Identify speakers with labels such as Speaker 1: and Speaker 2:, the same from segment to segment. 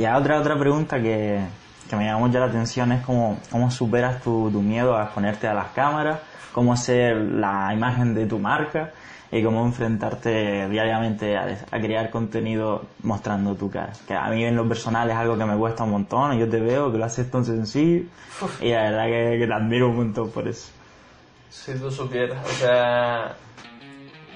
Speaker 1: Y otra, otra pregunta que, que me llamó mucho la atención es cómo, cómo superas tu, tu miedo a exponerte a las cámaras, cómo ser la imagen de tu marca y cómo enfrentarte diariamente a, crear contenido mostrando tu cara. Que a mí en lo personal es algo que me cuesta un montón, yo te veo que lo haces tan sencillo y la verdad que, que te admiro un montón por eso.
Speaker 2: Si tú supieras, o sea...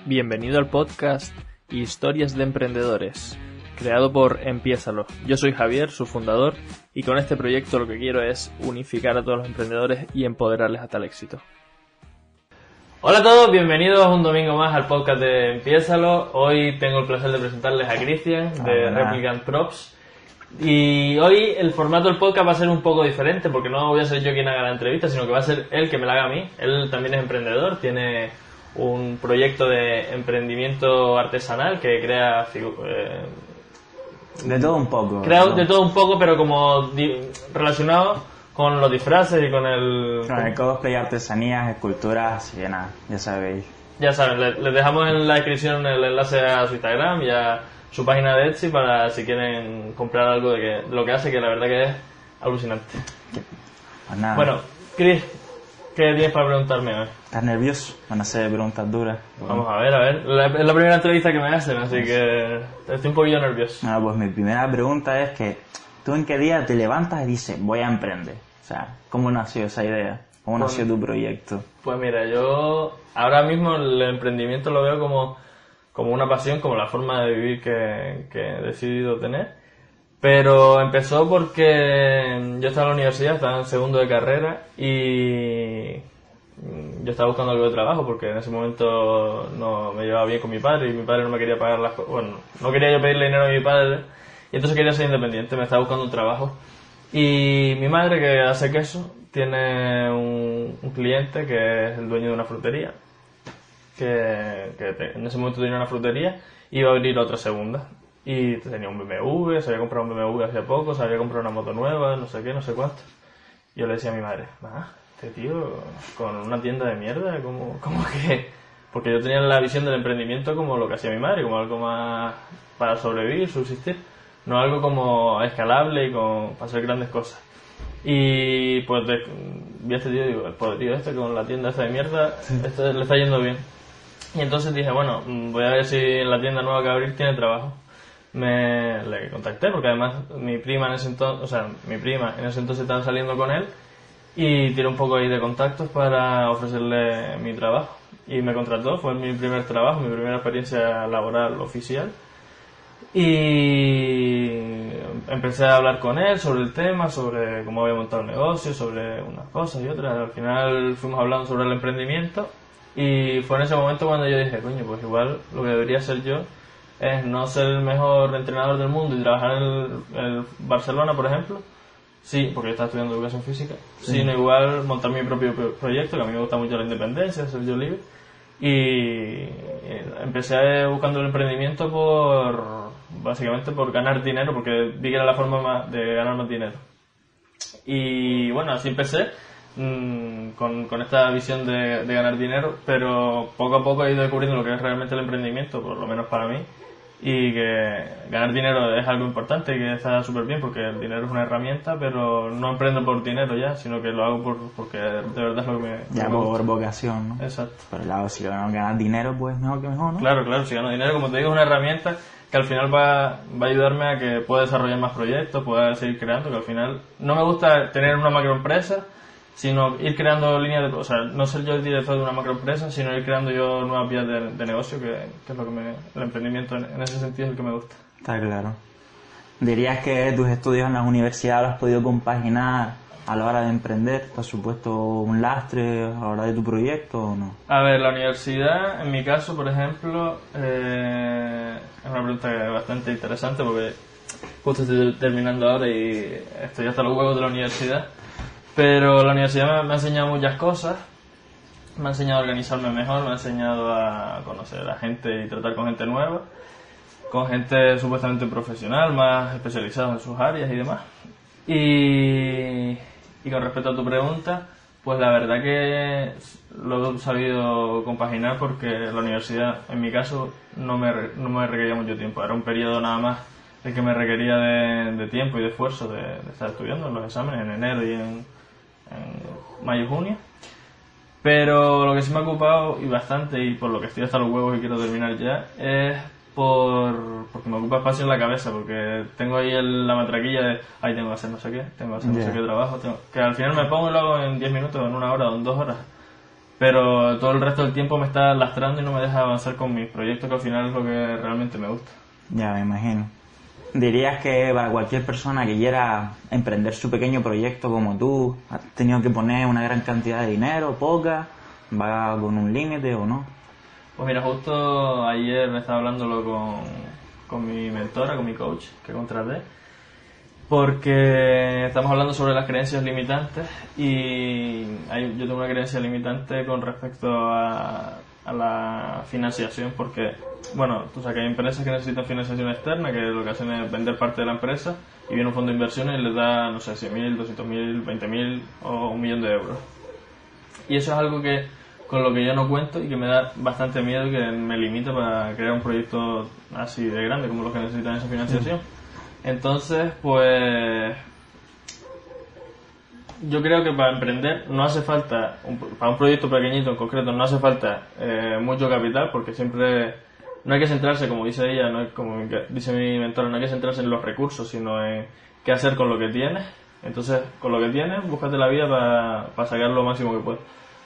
Speaker 3: Bienvenido al podcast Historias de Emprendedores, creado por Empiézalo. Yo soy Javier, su fundador, y con este proyecto lo que quiero es unificar a todos los emprendedores y empoderarles hasta el éxito. Hola a todos, bienvenidos un domingo más al podcast de Empiézalo. Hoy tengo el placer de presentarles a Cristian de
Speaker 1: Hola.
Speaker 3: Replicant Props. Y hoy el formato del podcast va a ser un poco diferente porque no voy a ser yo quien haga la entrevista, sino que va a ser él que me la haga a mí. Él también es emprendedor, tiene un proyecto de emprendimiento artesanal que crea figu- eh,
Speaker 1: De todo un poco.
Speaker 3: crea
Speaker 1: ¿no?
Speaker 3: de todo un poco, pero como relacionado con los disfraces y con el...
Speaker 1: Con el cosplay, artesanías, esculturas, así que nada, ya sabéis.
Speaker 3: Ya saben, le- les dejamos en la descripción el enlace a su Instagram y a su página de Etsy para si quieren comprar algo de, que, de lo que hace, que la verdad que es alucinante.
Speaker 1: Pues nada,
Speaker 3: Bueno, Chris, ¿qué tienes para preguntarme hoy?
Speaker 1: ¿estás nervioso? Van a ser preguntas duras.
Speaker 3: Vamos a ver, a ver. Es la primera entrevista que me hacen, así que estoy un poquillo nervioso.
Speaker 1: Bueno, pues mi primera pregunta es que, ¿tú en qué día te levantas y dices, voy a emprender? O sea, ¿cómo nació esa idea? ¿Cómo
Speaker 3: Pues-
Speaker 1: nació tu proyecto?
Speaker 3: Pues mira, yo ahora mismo el emprendimiento lo veo como, como una pasión, como la forma de vivir que, que he decidido tener. Pero empezó porque yo estaba en la universidad, estaba en segundo de carrera y yo estaba buscando algo de trabajo porque en ese momento no me llevaba bien con mi padre y mi padre no me quería pagar las cosas. Bueno, no quería yo pedirle dinero a mi padre y entonces quería ser independiente, me estaba buscando un trabajo. Y mi madre, que hace queso, tiene un, cliente que es el dueño de una frutería, que, que en ese momento tenía una frutería y iba a abrir otra segunda. Y tenía un BMW, se había comprado un BMW hace poco, se había comprado una moto nueva, no sé qué, no sé cuánto. Yo le decía a mi madre, "Ma, este tío con una tienda de mierda, ¿cómo, cómo que...? Porque yo tenía la visión del emprendimiento como lo que hacía mi madre, como algo más para sobrevivir, subsistir, no algo como escalable y con, para hacer grandes cosas. Y pues de- vi a este tío y digo, el pobre tío este con la tienda esta de mierda, este le está yendo bien. Y entonces dije, bueno, voy a ver si en la tienda nueva que abrir tiene trabajo. Me le contacté porque además mi prima en ese entonces, mi prima en ese entonces estaba saliendo con él y tiré un poco ahí de contactos para ofrecerle mi trabajo. Y me contrató, fue mi primer trabajo, mi primera experiencia laboral oficial. Y empecé a hablar con él sobre el tema, sobre cómo había montado el negocio, sobre unas cosas y otras. Al final fuimos hablando sobre el emprendimiento y fue en ese momento cuando yo dije, coño, pues igual lo que debería hacer yo es no ser el mejor entrenador del mundo y trabajar en el, Barcelona, por ejemplo. Sí, porque yo estaba estudiando educación física. Sino igual montar mi propio pro- proyecto, que a mí me gusta mucho la independencia, ser yo libre. Y eh, empecé buscando el emprendimiento por, básicamente por ganar dinero, porque vi que era la forma más de ganar más dinero. Y bueno, así empecé mm, con, con esta visión de, de ganar dinero, pero poco a poco he ido descubriendo lo que es realmente el emprendimiento, por lo menos para mí, y que ganar dinero es algo importante y que está súper bien porque el dinero es una herramienta, pero no emprendo por dinero ya, sino que lo hago por, porque de verdad es lo que me,
Speaker 1: Ya
Speaker 3: me
Speaker 1: por vocación, ¿no?
Speaker 3: Exacto.
Speaker 1: Pero claro, si ganas dinero, pues mejor que mejor, ¿no?
Speaker 3: Claro, claro, si gano dinero, como te digo, es una herramienta que al final va, va a ayudarme a que pueda desarrollar más proyectos, pueda seguir creando, que al final no me gusta tener una macroempresa, sino ir creando líneas de... O sea, no ser yo el director de una macroempresa, sino ir creando yo nuevas vías de, de negocio, que, que es lo que me... El emprendimiento en, en ese sentido es el que me gusta.
Speaker 1: Está claro. ¿Dirías que tus estudios en las universidades los has podido compaginar a la hora de emprender? ¿Te ha supuesto un lastre a la hora de tu proyecto o no?
Speaker 3: A ver, la universidad, en mi caso, por ejemplo, eh, es una pregunta bastante interesante porque justo estoy terminando ahora y estoy hasta los huevos de la universidad. Pero la universidad me, ha enseñado muchas cosas. Me ha enseñado a organizarme mejor, me ha enseñado a conocer a gente y tratar con gente nueva, con gente supuestamente profesional, más especializada en sus áreas y demás. Y, con respecto a tu pregunta, pues la verdad que lo he sabido compaginar porque la universidad, en mi caso, no me, no me requería mucho tiempo. Era un periodo nada más el que me requería de, tiempo y de esfuerzo de, de estar estudiando en los exámenes en enero y en, en mayo y junio. Pero lo que sí me ha ocupado y bastante, y por lo que estoy hasta los huevos y quiero terminar ya, es por porque me ocupa espacio en la cabeza, porque tengo ahí el- la matraquilla de, ay, tengo que hacer no sé qué, tengo que hacer no sé qué trabajo, tengo- que al final me pongo y lo hago en 10 minutos, en una hora o en dos horas. Pero todo el resto del tiempo me está lastrando y no me deja avanzar con mis proyectos, que al final es lo que realmente me gusta.
Speaker 1: Ya me imagino. ¿Dirías que para cualquier persona que quiera emprender su pequeño proyecto como tú, has tenido que poner una gran cantidad de dinero, poca, va con un límite o no?
Speaker 3: Pues mira, justo ayer me estaba hablándolo con, con mi mentora, con mi coach que contraté, porque estamos hablando sobre las creencias limitantes y yo tengo una creencia limitante con respecto a, a la financiación, porque, bueno, tú sabes que hay empresas que necesitan financiación externa, que lo que hacen es vender parte de la empresa y viene un fondo de inversiones y les da, no sé, 100.000, 200.000, 20.000 o un millón de euros. Y eso es algo que con lo que yo no cuento y que me da bastante miedo y que me limita para crear un proyecto así de grande como los que necesitan esa financiación. Entonces, pues yo creo que para emprender no hace falta, un- para un proyecto pequeñito en concreto, no hace falta eh, mucho capital porque siempre no hay que centrarse, como dice ella, no es como dice mi mentora, no hay que centrarse en los recursos, sino en qué hacer con lo que tienes. Entonces, con lo que tienes, búscate la vida para, para sacar lo máximo que puedes.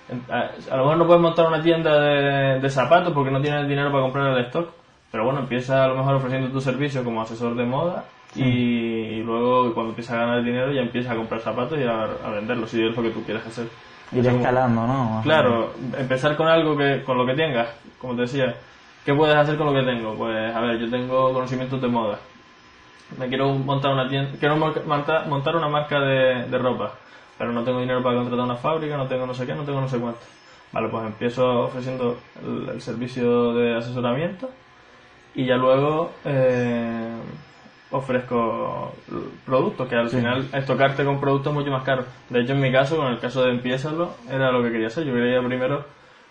Speaker 3: En- A, lo mejor no puedes montar una tienda de zapatos porque no tienes dinero para comprar el stock, pero bueno, empieza a lo mejor ofreciendo tu servicio como asesor de moda y, y luego cuando empiezas a ganar dinero ya empiezas a comprar zapatos y a, a venderlos si es lo que tú quieres hacer.
Speaker 1: Ir
Speaker 3: Eso como-
Speaker 1: escalando, ¿no?
Speaker 3: Claro, empezar con algo que con lo que tengas, como te decía, ¿qué puedes hacer con lo que tengo? Pues a ver, yo tengo conocimientos de moda. Me quiero montar una tienda, quiero monta- monta- montar una marca de, de ropa, pero no tengo dinero para contratar una fábrica, no tengo no sé qué, no tengo no sé cuánto. Vale, pues empiezo ofreciendo el, el servicio de asesoramiento y ya luego eh, ofrezco productos, que al final es tocarte con productos mucho más caros. De hecho, en mi caso, con el caso de Empiézalo, era lo que quería hacer. Yo quería primero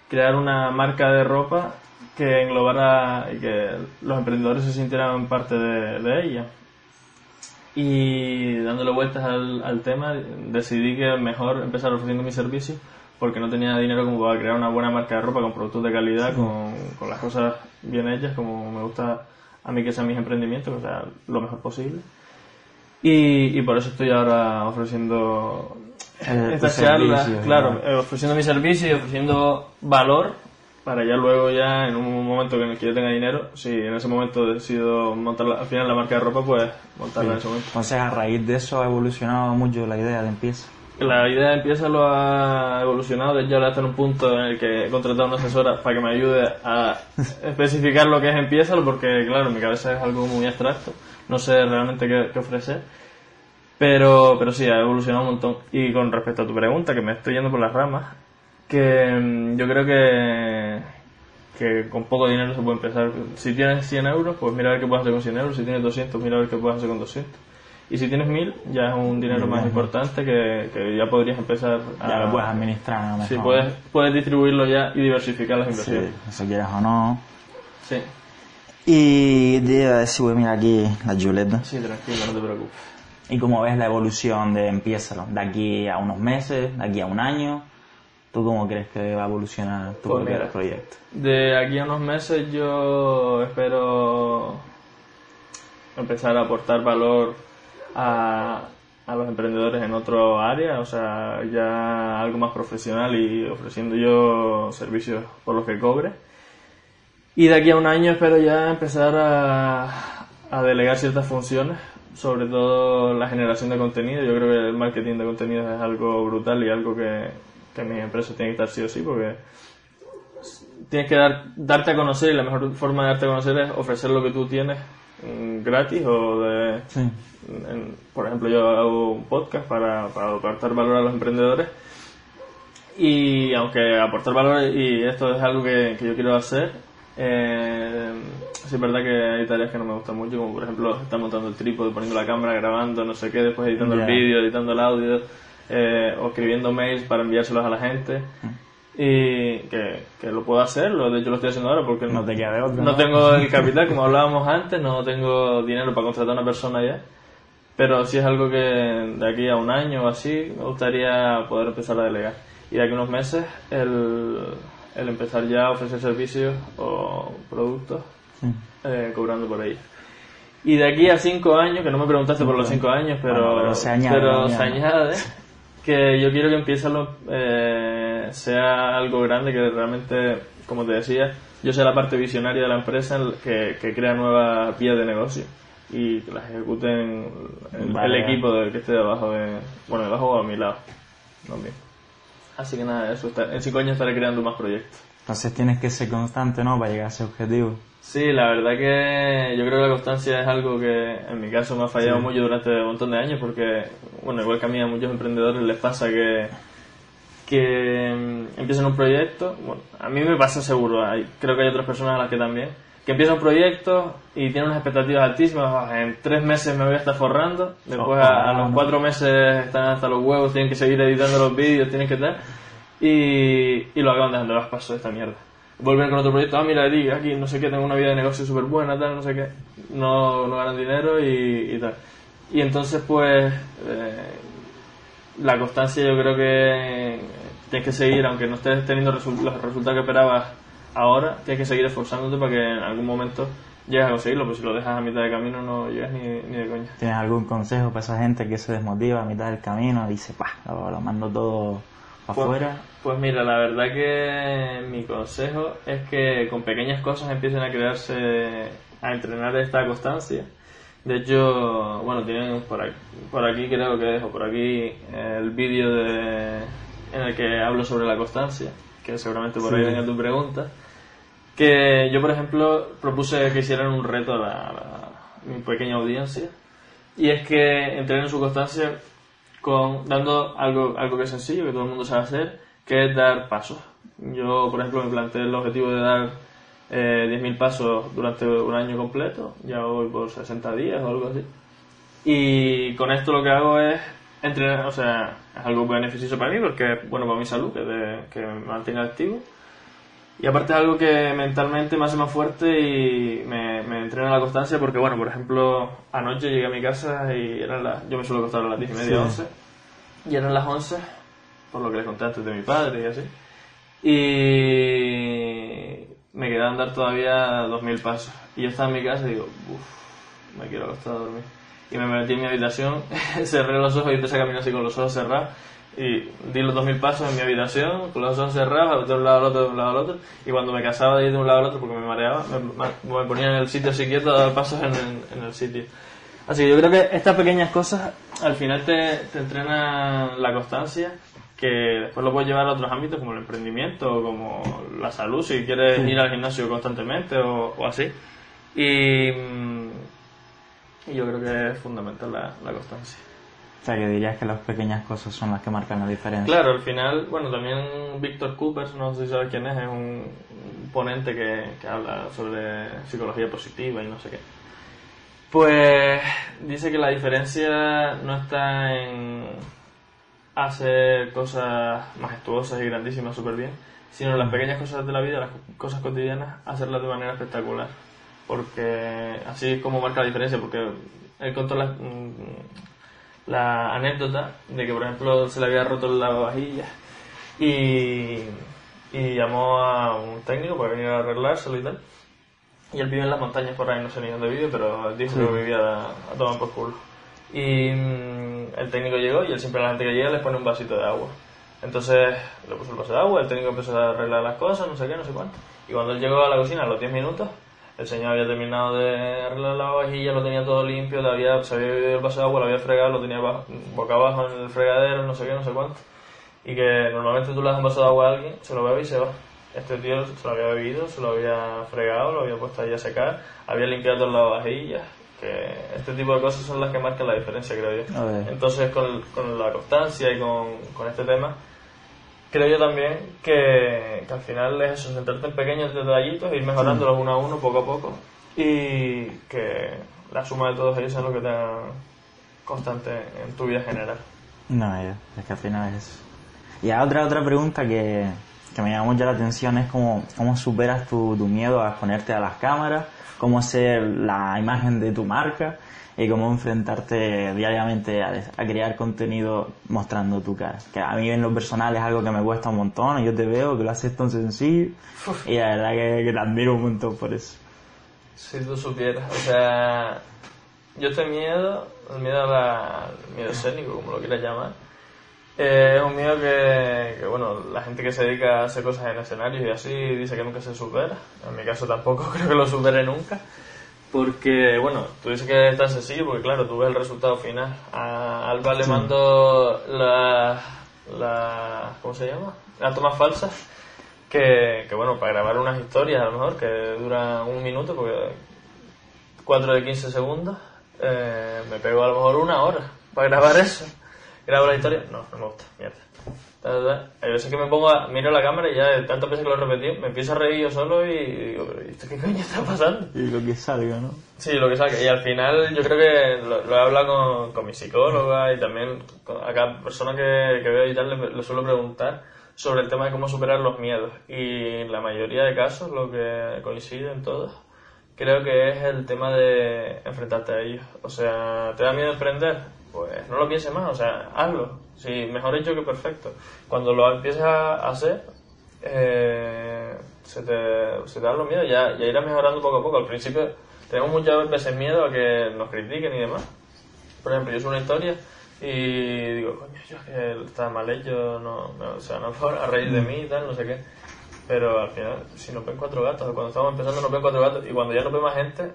Speaker 3: crear una marca de ropa que englobara y que los emprendedores se sintieran parte de, de ella. Y dándole vueltas al, al tema, decidí que mejor empezar ofreciendo mi servicio porque no tenía dinero como para crear una buena marca de ropa con productos de calidad, con, con las cosas bien hechas, como me gusta a mí que sean mis emprendimientos, o sea, lo mejor posible. Y, y por eso estoy ahora ofreciendo
Speaker 1: Eh,
Speaker 3: estas charlas,
Speaker 1: servicio,
Speaker 3: claro, eh, ofreciendo mi servicio y ofreciendo valor para ya luego ya en un momento en el que yo tenga dinero, si en ese momento decido montar al final la marca de ropa, pues montarla en ese momento.
Speaker 1: Entonces, a raíz de eso ha evolucionado mucho la idea de empieza.
Speaker 3: La idea de empieza lo ha evolucionado, de hecho ahora está en un punto en el que he contratado a una asesora para que me ayude a especificar lo que es empieza, porque claro, mi cabeza es algo muy abstracto, no sé realmente qué, qué ofrecer, pero, pero sí, ha evolucionado un montón. Y con respecto a tu pregunta, que me estoy yendo por las ramas, que mm, yo creo que, que con poco dinero se puede empezar. Si tienes 100 euros, pues mira a ver qué puedes hacer con 100 euros, si tienes 200, mira a ver qué puedes hacer con 200. Y si tienes 1000, ya es un dinero más importante que, que ya podrías empezar a...
Speaker 1: Ya lo puedes administrar mejor.
Speaker 3: Sí, puedes, puedes distribuirlo ya y diversificar las
Speaker 1: Sí,
Speaker 3: inversiones.
Speaker 1: eso quieras o no.
Speaker 3: Sí,
Speaker 1: Y de, si voy a mirar aquí la Juleta.
Speaker 3: sí, tranquilo, no te preocupes.
Speaker 1: ¿Y cómo ves la evolución de Empiézalo? De aquí a unos meses, de aquí a un año. ¿Tú cómo crees que va a evolucionar tu
Speaker 3: Pues mira.
Speaker 1: proyecto?
Speaker 3: De aquí a unos meses yo espero empezar a aportar valor a, a los emprendedores en otro área, o sea, ya algo más profesional y ofreciendo yo servicios por los que cobre. Y de aquí a un año espero ya empezar a, delegar ciertas funciones, sobre todo la generación de contenido. Yo creo que el marketing de contenidos es algo brutal y algo que, que mi empresa tiene que estar sí o sí, porque tienes que dar, darte a conocer y la mejor forma de darte a conocer es ofrecer lo que tú tienes gratis o de...
Speaker 1: Sí.
Speaker 3: en- por ejemplo, yo hago un podcast para, para aportar valor a los emprendedores y aunque aportar valor y esto es algo que, que yo quiero hacer, eh, sí es verdad que hay tareas que no me gustan mucho, como por ejemplo estar montando el trípode, poniendo la cámara, grabando, no sé qué, después editando el vídeo, editando el audio, eh, o escribiendo mails para enviárselos a la gente. Y que, que lo puedo hacer, lo, de hecho lo estoy haciendo ahora porque
Speaker 1: No te queda de otra,
Speaker 3: no
Speaker 1: ¿no?
Speaker 3: tengo el capital, como hablábamos antes, no tengo dinero para contratar a una persona ya. Pero sí es algo que de aquí a un año o así me gustaría poder empezar a delegar. Y de aquí a unos meses el, el empezar ya a ofrecer servicios o productos
Speaker 1: Sí.
Speaker 3: eh, cobrando por ello. Y de aquí a cinco años, que no me preguntaste por los cinco años, pero,
Speaker 1: Bueno, pero se añade,
Speaker 3: pero
Speaker 1: se añade,
Speaker 3: que yo quiero que empiece a lo- eh, sea algo grande, que realmente, como te decía, yo sea la parte visionaria de la empresa que, que crea nuevas vías de negocio y que las ejecuten el,
Speaker 1: Vale.
Speaker 3: el equipo del que esté debajo de, bueno, debajo o a mi lado. también. Así que nada, eso está- en cinco años estaré creando más proyectos.
Speaker 1: Entonces tienes que ser constante, ¿no? Para llegar a ese objetivo.
Speaker 3: Sí, la verdad que yo creo que la constancia es algo que en mi caso me ha fallado mucho durante un montón de años porque, bueno, igual que a mí a muchos emprendedores les pasa que, que mm, empiezan un proyecto, bueno, a mí me pasa seguro, hay, creo que hay otras personas a las que también, que empiezan un proyecto y tienen unas expectativas altísimas, "Ah, en tres meses me voy a estar forrando, después a, a los cuatro meses están hasta los huevos, tienen que seguir editando los vídeos, tienen que tal, y, y lo acaban dejando las pasos de esta mierda. Vuelven con otro proyecto, ah, mira, aquí no sé qué, tengo una vida de negocio súper buena, tal, no sé qué, no, no ganan dinero y, y tal. Y entonces, pues, eh, la constancia yo creo que tienes que seguir, aunque no estés teniendo los resultados que esperabas ahora, tienes que seguir esforzándote para que en algún momento llegues a conseguirlo, pues si lo dejas a mitad de camino no llegas ni, ni de coña.
Speaker 1: ¿Tienes algún consejo para esa gente que se desmotiva a mitad del camino y dice, pa, lo, lo mando todo para
Speaker 3: Pues-
Speaker 1: afuera?
Speaker 3: Pues mira, la verdad que mi consejo es que con pequeñas cosas empiecen a crearse, a entrenar esta constancia. De hecho, bueno, tienen por aquí, por aquí creo que dejo por aquí el vídeo de, en el que hablo sobre la constancia, que seguramente por ahí
Speaker 1: Sí.
Speaker 3: venga tu pregunta. Que yo, por ejemplo, propuse que hicieran un reto a, la- a mi pequeña audiencia. Y es que entrenen su constancia con dando algo, algo que es sencillo, que todo el mundo sabe hacer, que es dar pasos. Yo, por ejemplo, me planteé el objetivo de dar eh, 10.000 pasos durante un año completo, ya voy por 60 días o algo así. Y con esto lo que hago es entrenar, o sea, es algo beneficioso para mí porque es bueno para mi salud, que, de- que me mantenga activo. Y aparte es algo que mentalmente me hace más fuerte y me, me entrena la constancia porque, bueno, por ejemplo, anoche llegué a mi casa y eran las, yo me suelo acostar a las 10 y media,
Speaker 1: Sí.
Speaker 3: 11, y eran las 11, por lo que les conté antes de mi padre y así. Y me quedaban dar todavía 2.000 pasos. Y yo estaba en mi casa y digo, uff, me quiero acostar a dormir. Y me metí en mi habitación, cerré los ojos y empecé a caminar así con los ojos cerrados. Y di los 2.000 pasos en mi habitación, con los ojos cerrados, de un lado al otro, de un lado al otro. Y cuando me cansaba de ir de un lado al otro porque me mareaba, me, me ponía en el sitio así quieto a dar pasos en el, en el sitio. Así que yo creo que estas pequeñas cosas al final te, te entrenan la constancia, que después lo puedes llevar a otros ámbitos como el emprendimiento o como la salud, si quieres ir al gimnasio constantemente o, o así. Y, mm, y yo creo que es fundamental la, la constancia.
Speaker 1: O sea, que dirías que las pequeñas cosas son las que marcan la diferencia.
Speaker 3: Claro, al final, bueno, también Víctor Coopers, no sé si sabes quién es, es un, un ponente que, que habla sobre psicología positiva y no sé qué. Pues dice que la diferencia no está en hacer cosas majestuosas y grandísimas súper bien, sino las pequeñas cosas de la vida, las cosas cotidianas, hacerlas de manera espectacular. Porque así es como marca la diferencia, porque él contó la, mm, la anécdota de que, por ejemplo, se le había roto el lavavajillas y, y llamó a un técnico para venir a arreglárselo y tal. Y él vive en las montañas por ahí, no sé ni dónde vive, pero dijo que vivía a, a tomar por culo. Y mm, el técnico llegó y él siempre a la gente que llega les pone un vasito de agua. Entonces le puso el vaso de agua, el técnico empezó a arreglar las cosas, no sé qué, no sé cuánto. Y cuando él llegó a la cocina, a los 10 minutos, el señor había terminado de arreglar la vajilla, lo tenía todo limpio, le había, se había bebido el vaso de agua, lo había fregado, lo tenía boca abajo en el fregadero, no sé qué, no sé cuánto. Y que normalmente tú le das un vaso de agua a alguien, se lo bebe y se va. Este tío se lo había bebido, se lo había fregado, lo había puesto ahí a secar, había limpiado todas las vajillas. Que este tipo de cosas son las que marcan la diferencia, creo yo. Entonces, con, con la constancia y con, con este tema, creo yo también que, que al final es eso, centrarte en pequeños detallitos, ir mejorándolos uno a uno, poco a poco, y que la suma de todos ellos es lo que te haga constante en tu vida general.
Speaker 1: No, es que al final es eso. Y a otra, otra pregunta que, que me llama mucho la atención es cómo, cómo superas tu, tu miedo a exponerte a las cámaras, cómo ser la imagen de tu marca y cómo enfrentarte diariamente a, crear contenido mostrando tu cara. Que a mí en lo personal es algo que me cuesta un montón y yo te veo que lo haces tan sencillo y la verdad que, que te admiro un montón por eso.
Speaker 3: Si tú supieras, o sea, yo este miedo, el miedo a la, el miedo escénico, como lo quieras llamar, eh, es un miedo que, que, bueno, la gente que se dedica a hacer cosas en escenarios y así dice que nunca se supera. En mi caso tampoco creo que lo supere nunca. Porque, bueno, tú dices que es tan sencillo porque, claro, tú ves el resultado final. A Alba le mando la, la, ¿cómo se llama? Las tomas falsas. Que, que, bueno, para grabar unas historias a lo mejor que duran un minuto, porque 4 de 15 segundos, eh, me pego a lo mejor una hora para grabar eso. Grabo la historia, no, no me gusta, mierda. Hay veces que me pongo a, miro la cámara y ya de tantas veces que lo he repetido, me empiezo a reír yo solo y digo, pero ¿esto qué coño está pasando?
Speaker 1: Y lo que salga, ¿no?
Speaker 3: Sí, lo que salga. Y al final yo creo que lo, lo he hablado con, con mi psicóloga y también con, a cada persona que, que veo y tal le, le suelo preguntar sobre el tema de cómo superar los miedos. Y en la mayoría de casos, lo que coincide en todos, creo que es el tema de enfrentarte a ellos. O sea, ¿te da miedo emprender? Pues no lo pienses más, o sea, hazlo. Sí, mejor hecho que perfecto. Cuando lo empiezas a hacer, eh, se, te, se te dan los miedos, ya, ya irá mejorando poco a poco. Al principio tenemos muchas veces miedo a que nos critiquen y demás. Por ejemplo, yo subo una historia y digo, coño, yo que está mal hecho, no, no, o sea, no a reír de mí y tal, no sé qué. Pero al final, si nos ven cuatro gatos, cuando estamos empezando nos ven cuatro gatos, y cuando ya nos ve más gente,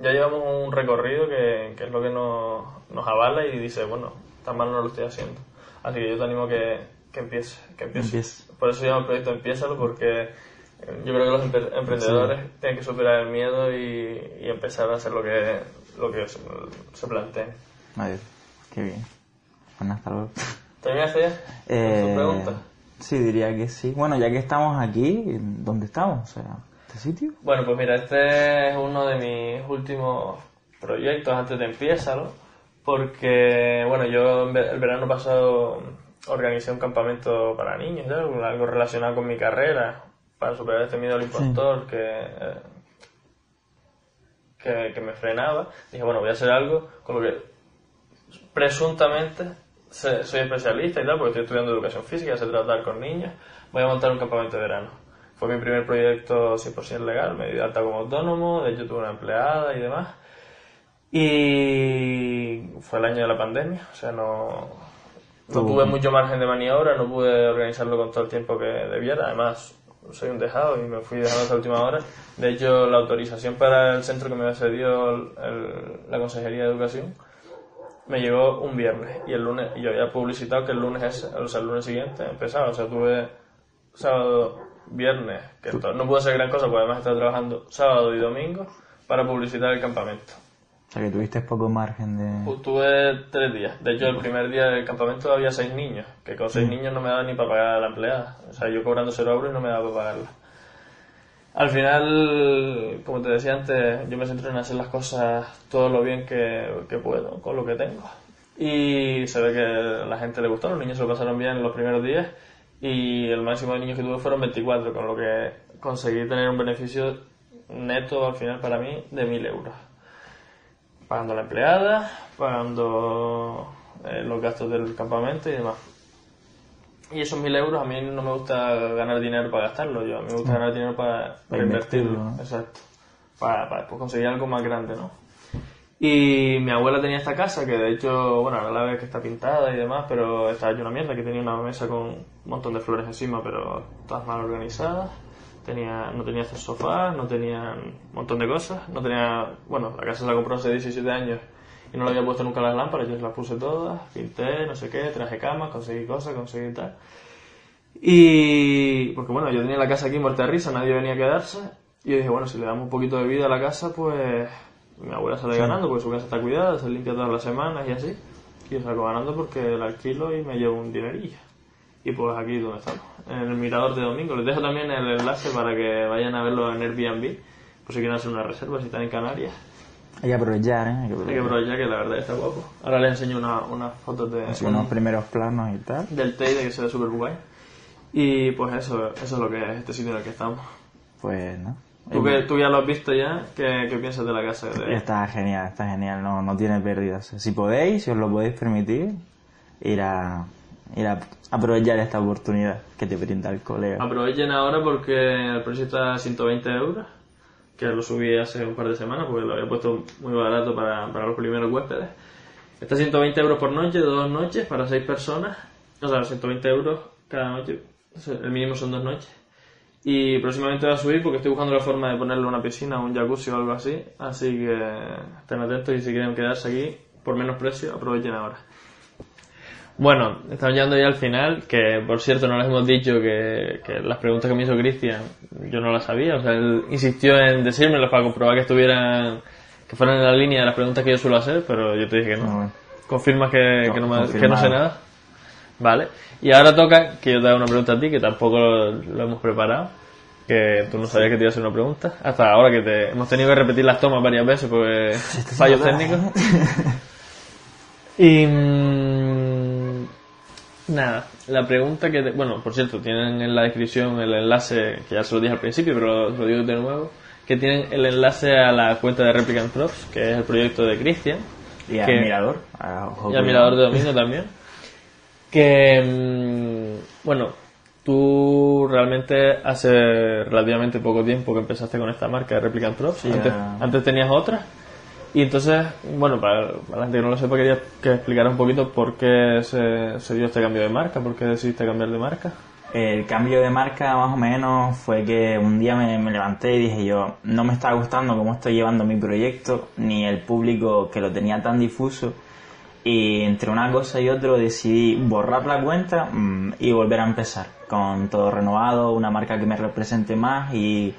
Speaker 3: ya llevamos un recorrido que, que es lo que nos, nos avala y dice, bueno, tan mal no lo estoy haciendo. Así que yo te animo que, que empieces, que empieces.
Speaker 1: Empieza.
Speaker 3: Por eso se llama el proyecto Empiézalo, porque eh, yo creo que los empre- emprendedores tienen que superar el miedo y, y empezar a hacer lo que, lo que se, se planteen.
Speaker 1: Adiós. Qué bien. Bueno, hasta luego.
Speaker 3: ¿Terminaste ya? ¿Con
Speaker 1: Eh,
Speaker 3: tu pregunta?
Speaker 1: sí, diría que sí. Bueno, ya que estamos aquí, ¿dónde estamos? O sea, ¿este sitio?
Speaker 3: Bueno, pues mira, este es uno de mis últimos proyectos antes de Empiézalo, porque, bueno, yo el verano pasado organicé un campamento para niños, algo relacionado con mi carrera, para superar este miedo al impostor que, eh, que, que me frenaba. Dije, bueno, voy a hacer algo con lo que presuntamente soy especialista y tal, porque estoy estudiando educación física, sé tratar con niños, voy a montar un campamento de verano. Fue mi primer proyecto 100% legal, me di de alta como autónomo, de hecho tuve una empleada y demás. Y fue el año de la pandemia, o sea, no, no tuve mucho margen de maniobra, no pude organizarlo con todo el tiempo que debiera. Además, soy un dejado y me fui dejando hasta última hora. De hecho, la autorización para el centro que me cedido la Consejería de Educación me llegó un viernes y el lunes y yo había publicitado que el lunes ese, o sea, el lunes siguiente empezaba. O sea, tuve sábado, viernes, que no pude hacer gran cosa porque además estaba trabajando sábado y domingo para publicitar el campamento.
Speaker 1: O sea, que tuviste poco margen de...
Speaker 3: Pues tuve tres días. De hecho, el primer día del campamento había seis niños, que con seis niños no me daba ni para pagar a la empleada. O sea, yo cobrando cero euros y no me daba para pagarla. Al final, como te decía antes, yo me centro en hacer las cosas todo lo bien que, que puedo, con lo que tengo. Y se ve que a la gente le gustó, los niños se lo pasaron bien en los primeros días y el máximo de niños que tuve fueron 24, con lo que conseguí tener un beneficio neto al final para mí de 1000 euros pagando a la empleada, pagando eh, los gastos del campamento y demás. Y esos mil euros a mí no me gusta ganar dinero para gastarlo, yo a mí me gusta ganar dinero para, para invertirlo, exacto, para, para después conseguir algo más grande, ¿no? Y mi abuela tenía esta casa que de hecho, bueno, ahora la ves que está pintada y demás, pero estaba hecha una mierda, que tenía una mesa con un montón de flores encima, pero todas mal organizadas. Tenía, no tenía sofás, no tenía un montón de cosas, no tenía, bueno, la casa se la compró hace 17 años y no le había puesto nunca las lámparas, yo las puse todas, pinté, no sé qué, traje camas, conseguí cosas, conseguí tal. Y porque bueno, yo tenía la casa aquí muerta de risa, nadie venía a quedarse. Y yo dije, bueno, si le damos un poquito de vida a la casa, pues mi abuela sale ganando, porque su casa está cuidada, se limpia todas las semanas y así. Y yo salgo ganando porque la alquilo y me llevo un dinerillo. Y pues aquí donde estamos, en el Mirador de Domingo. Les dejo también el enlace para que vayan a verlo en Airbnb, por si quieren hacer una reserva, si están en Canarias.
Speaker 1: Hay que aprovechar, ¿eh? Hay que
Speaker 3: Hay que
Speaker 1: aprovechar.
Speaker 3: aprovechar que la verdad está guapo. Ahora les enseño una- unas fotos de,
Speaker 1: Así unos primeros planos y tal.
Speaker 3: del Teide que se ve súper guay. Y pues eso, eso es lo que es este sitio en el que estamos.
Speaker 1: Pues, ¿no?
Speaker 3: Tú, que, tú ya lo has visto ya, ¿qué, qué piensas de la casa? De...
Speaker 1: Está genial, está genial, no, no tiene pérdidas. Si podéis, si os lo podéis permitir, ir a, ir a aprovechar esta oportunidad que te brinda el colega.
Speaker 3: Aprovechen ahora porque el precio está a 120 euros, que lo subí hace un par de semanas porque lo había puesto muy barato para, para los primeros huéspedes. Está a 120 euros por noche, dos noches para seis personas. O sea, 120 euros cada noche. El mínimo son dos noches. Y próximamente va a subir porque estoy buscando la forma de ponerle una piscina, un jacuzzi o algo así. Así que estén atentos y si quieren quedarse aquí por menos precio, aprovechen ahora. Bueno, estamos llegando ya al final, que por cierto no les hemos dicho que, que las preguntas que me hizo Cristian yo no las sabía, o sea, él insistió en decírmelas para comprobar que estuvieran, que fueran en la línea de las preguntas que yo suelo hacer, pero yo te dije que no.
Speaker 1: Bueno.
Speaker 3: ¿Confirmas que,
Speaker 1: No,
Speaker 3: que, no me- que no sé nada? Vale. Y ahora toca que yo te haga una pregunta a ti, que tampoco lo, lo hemos preparado, que tú no sabías que te iba a hacer una pregunta, hasta ahora que te hemos tenido que repetir las tomas varias veces porque fallos técnicos. Y mm, nada, la pregunta que... te- bueno, por cierto, tienen en la descripción el enlace, que ya se lo dije al principio, pero lo, lo digo de nuevo, que tienen el enlace a la cuenta de Replicant Props, que es el proyecto de Cristian.
Speaker 1: y al
Speaker 3: que-
Speaker 1: mirador.
Speaker 3: y al mirador de domingo también. Que, mm, bueno, tú realmente hace relativamente poco tiempo que empezaste con esta marca de Replicant Props.
Speaker 1: Sí,
Speaker 3: antes, tenías otra. Y entonces, bueno, para, para la gente que no lo sepa, quería que explicara un poquito por qué se, se dio este cambio de marca, por qué decidiste cambiar de marca.
Speaker 1: El cambio de marca más o menos fue que un día me, me levanté y dije yo, no me está gustando cómo estoy llevando mi proyecto, ni el público que lo tenía tan difuso. Y entre una cosa y otra decidí borrar la cuenta mm, y volver a empezar con todo renovado, una marca que me represente más y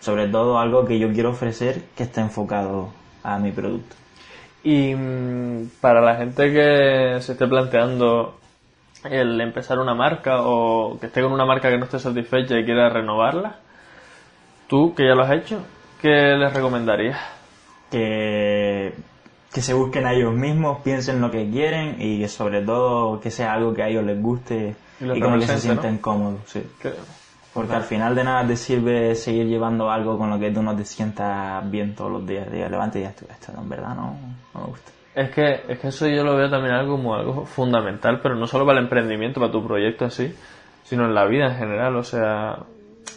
Speaker 1: sobre todo algo que yo quiero ofrecer que esté enfocado a mi producto.
Speaker 3: Y mm, para la gente que se esté planteando el empezar una marca o que esté con una marca que no esté satisfecha y quiera renovarla, tú que ya lo has hecho, ¿qué les recomendarías?
Speaker 1: que, que se busquen a ellos mismos, piensen lo que quieren y que sobre todo que sea algo que a ellos les guste
Speaker 3: Y
Speaker 1: y, con lo que se
Speaker 3: represente, ¿no?
Speaker 1: sienten cómodos. sí.
Speaker 3: ¿Qué-
Speaker 1: Porque al final de nada te sirve seguir llevando algo con lo que tú no te sientas bien todos los días. Digas, levante y digas, "Tú, esto en verdad no, no me gusta.
Speaker 3: Es que, es que eso yo lo veo también algo como algo fundamental, pero no solo para el emprendimiento, para tu proyecto así, sino en la vida en general. O sea,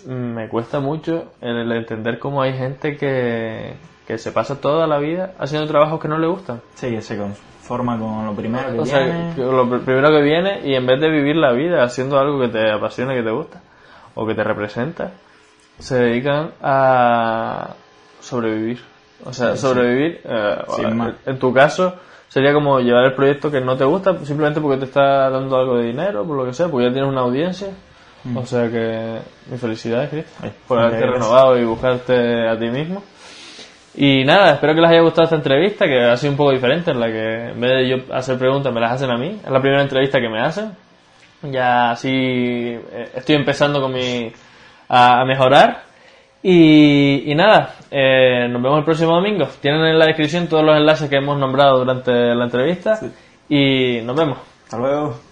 Speaker 3: me cuesta mucho el entender cómo hay gente que, que se pasa toda la vida haciendo trabajos que no le gustan.
Speaker 1: Sí, se conforma con lo primero que
Speaker 3: O
Speaker 1: viene.
Speaker 3: sea, lo pr- primero que viene y en vez de vivir la vida haciendo algo que te apasiona, que te gusta o que te representa, se dedican a sobrevivir. O sea,
Speaker 1: Sí,
Speaker 3: sobrevivir, eh,
Speaker 1: Sin
Speaker 3: a-
Speaker 1: más.
Speaker 3: en tu caso, sería como llevar el proyecto que no te gusta simplemente porque te está dando algo de dinero, por lo que sea, porque ya tienes una audiencia. O sea que mi felicidades, Chris,
Speaker 1: Eh,
Speaker 3: por haberte renovado y buscarte a ti mismo. Y nada, espero que les haya gustado esta entrevista, que ha sido un poco diferente, en la que en vez de yo hacer preguntas me las hacen a mí. Es la primera entrevista que me hacen. Ya así eh, estoy empezando con mi, a, a mejorar. Y, y nada, eh, nos vemos el próximo domingo. Tienen en la descripción todos los enlaces que hemos nombrado durante la entrevista. Y nos vemos.
Speaker 1: Hasta luego.